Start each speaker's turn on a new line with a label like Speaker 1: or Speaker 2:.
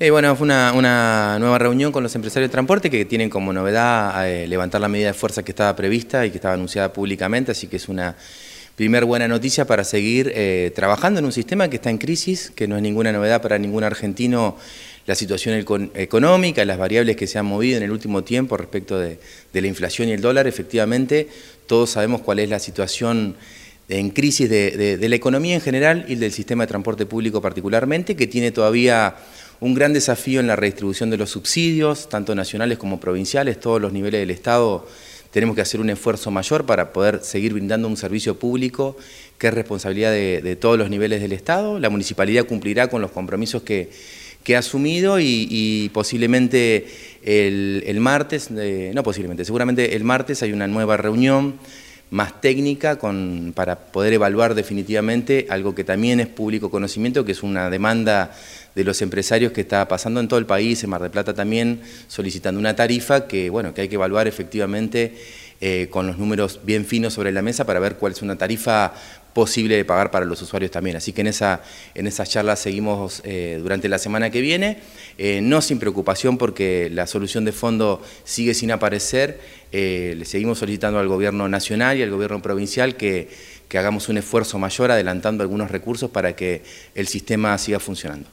Speaker 1: Eh, bueno, fue una, nueva reunión con los empresarios de transporte que tienen como novedad eh, levantar la medida de fuerza que estaba prevista y que estaba anunciada públicamente, así que es una primer buena noticia para seguir eh, trabajando en un sistema que está en crisis, que no es ninguna novedad para ningún argentino la situación económica, las variables que se han movido en el último tiempo respecto de, la inflación y el dólar, efectivamente todos sabemos cuál es la situación en crisis de, de la economía en general y del sistema de transporte público particularmente, que tiene todavía un gran desafío en la redistribución de los subsidios, tanto nacionales como provinciales, todos los niveles del Estado tenemos que hacer un esfuerzo mayor para poder seguir brindando un servicio público que es responsabilidad de, todos los niveles del Estado. La municipalidad cumplirá con los compromisos que, ha asumido y, posiblemente el, martes, eh, no posiblemente, seguramente el martes hay una nueva reunión más técnica para poder evaluar definitivamente algo que también es público conocimiento, que es una demanda de los empresarios que está pasando en todo el país, en Mar del Plata también, solicitando una tarifa que, bueno, que hay que evaluar efectivamente eh, con los números bien finos sobre la mesa para ver cuál es una tarifa posible de pagar para los usuarios también. Así que en esa, en charla seguimos eh, durante la semana que viene, eh, no sin preocupación porque la solución de fondo sigue sin aparecer, le seguimos solicitando al gobierno nacional y al gobierno provincial que, que hagamos un esfuerzo mayor adelantando algunos recursos para que el sistema siga funcionando.